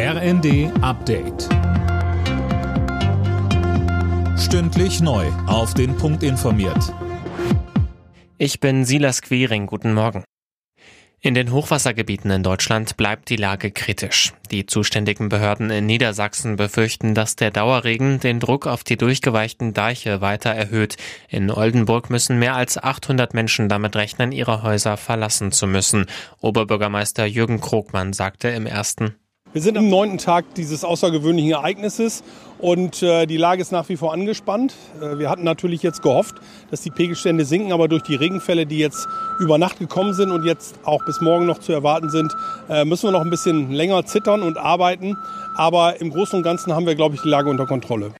RND Update. Stündlich neu. Auf den Punkt informiert. Ich bin Silas Quering. Guten Morgen. In den Hochwassergebieten in Deutschland bleibt die Lage kritisch. Die zuständigen Behörden in Niedersachsen befürchten, dass der Dauerregen den Druck auf die durchgeweichten Deiche weiter erhöht. In Oldenburg müssen mehr als 800 Menschen damit rechnen, ihre Häuser verlassen zu müssen. Oberbürgermeister Jürgen Krogmann sagte im ersten wir sind am neunten Tag dieses außergewöhnlichen Ereignisses und äh, die Lage ist nach wie vor angespannt. Äh, wir hatten natürlich jetzt gehofft, dass die Pegelstände sinken, aber durch die Regenfälle, die jetzt über Nacht gekommen sind und jetzt auch bis morgen noch zu erwarten sind, äh, müssen wir noch ein bisschen länger zittern und arbeiten. Aber im Großen und Ganzen haben wir, glaube ich, die Lage unter Kontrolle.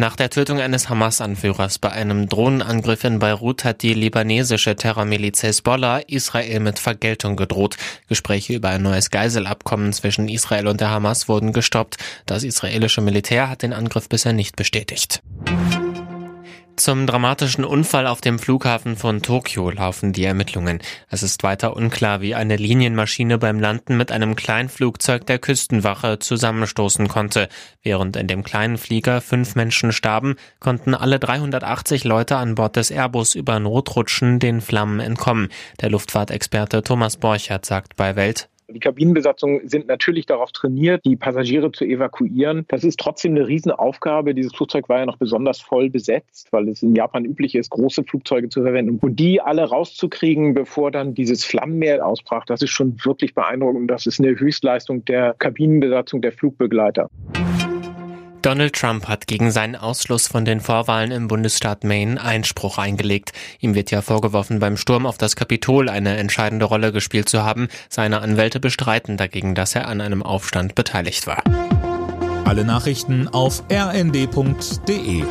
Nach der Tötung eines Hamas-Anführers bei einem Drohnenangriff in Beirut hat die libanesische Terrormiliz Hezbollah Israel mit Vergeltung gedroht. Gespräche über ein neues Geiselabkommen zwischen Israel und der Hamas wurden gestoppt. Das israelische Militär hat den Angriff bisher nicht bestätigt. Zum dramatischen Unfall auf dem Flughafen von Tokio laufen die Ermittlungen. Es ist weiter unklar, wie eine Linienmaschine beim Landen mit einem Kleinflugzeug der Küstenwache zusammenstoßen konnte. Während in dem kleinen Flieger fünf Menschen starben, konnten alle 380 Leute an Bord des Airbus über Notrutschen den Flammen entkommen. Der Luftfahrtexperte Thomas Borchert sagt bei Welt, die Kabinenbesatzungen sind natürlich darauf trainiert, die Passagiere zu evakuieren. Das ist trotzdem eine Riesenaufgabe. Dieses Flugzeug war ja noch besonders voll besetzt, weil es in Japan üblich ist, große Flugzeuge zu verwenden. Und die alle rauszukriegen, bevor dann dieses Flammenmeer ausbrach, das ist schon wirklich beeindruckend. Das ist eine Höchstleistung der Kabinenbesatzung der Flugbegleiter. Donald Trump hat gegen seinen Ausschluss von den Vorwahlen im Bundesstaat Maine Einspruch eingelegt. Ihm wird ja vorgeworfen, beim Sturm auf das Kapitol eine entscheidende Rolle gespielt zu haben. Seine Anwälte bestreiten dagegen, dass er an einem Aufstand beteiligt war. Alle Nachrichten auf rnd.de